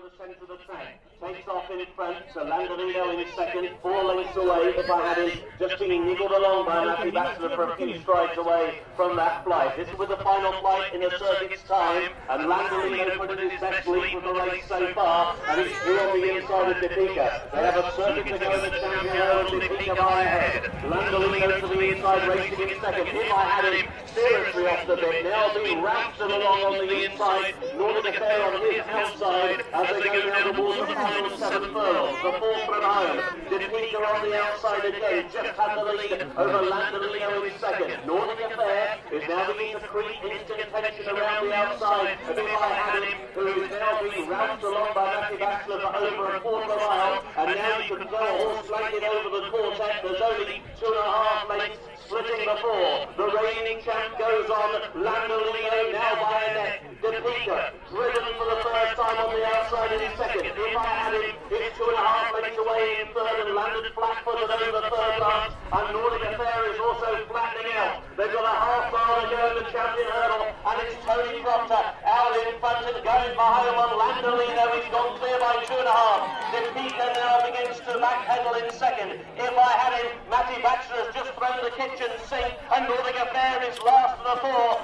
down the centre of the track. Takes off in front, so Landolino in second, four lengths away if I had him. Just being niggled along by Matthew Batchelor for a few strides away from that flight. This was the final flight in a circuit's time, and Landolino put in his best leap of the race so far, and he's through on the inside of Dipika. They have a circuit to go the champion and Dipika by ahead. Landolino to the inside, racing in second. If I had him seriously off the bit, now being Ramsden along on the inside, Nordic Affair on his outside as they go down towards the final seven furlongs. The fourth from home. Dipika on the outside again, just had the lead over Landolino in second. Nordic Affair is now beginning to creep into contention around the outside of I Had Him, who is now being roused along by Matthew Batchelor for over a quarter mile, and now you can throw a horse slightly over the quartet. There's only two and a half lengths splitting the four. The reigning champ goes on. Landolino now by a neck. Dipika, driven for the outside in second. If I had him, it's two and a half lengths away in third and landed flat-footed over third last. And Nordic Affair is also flattening out. They've got a half mile to go in the champion hurdle, and it's Tony Proctor out in front and going for home on Landolino. He's gone clear by two and a half. Dipika now begins to back backpedal in second. If I had him, Matty Baxter has just thrown the kitchen sink, and Nordic Affair is last of the four.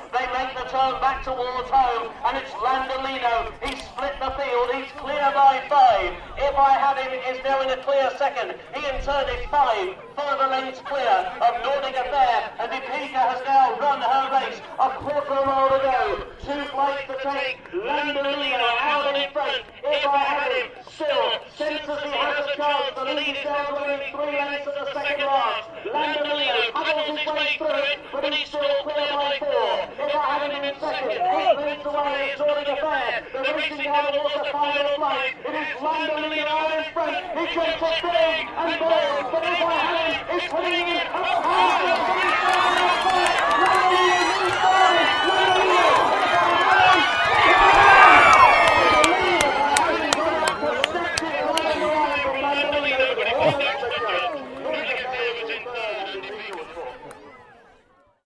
Turn back towards home, and it's Landolino. He's split the field. He's clear by five. If I had him, he's now in a clear second. He in turn is five further lengths clear of Nordic Affair, and Dipika has now run her race. A quarter of a mile to go. Two flights to take. Landolino out in front. If I had him, still, senses he has a chance. The lead down to only three lengths of the second last. Landolino puddles his way through it, but he's still clear by four. If I had him in eight away is Nordic Affair. The racing down towards the flight. It is out in front. He jumps up big and bold, but if I had him,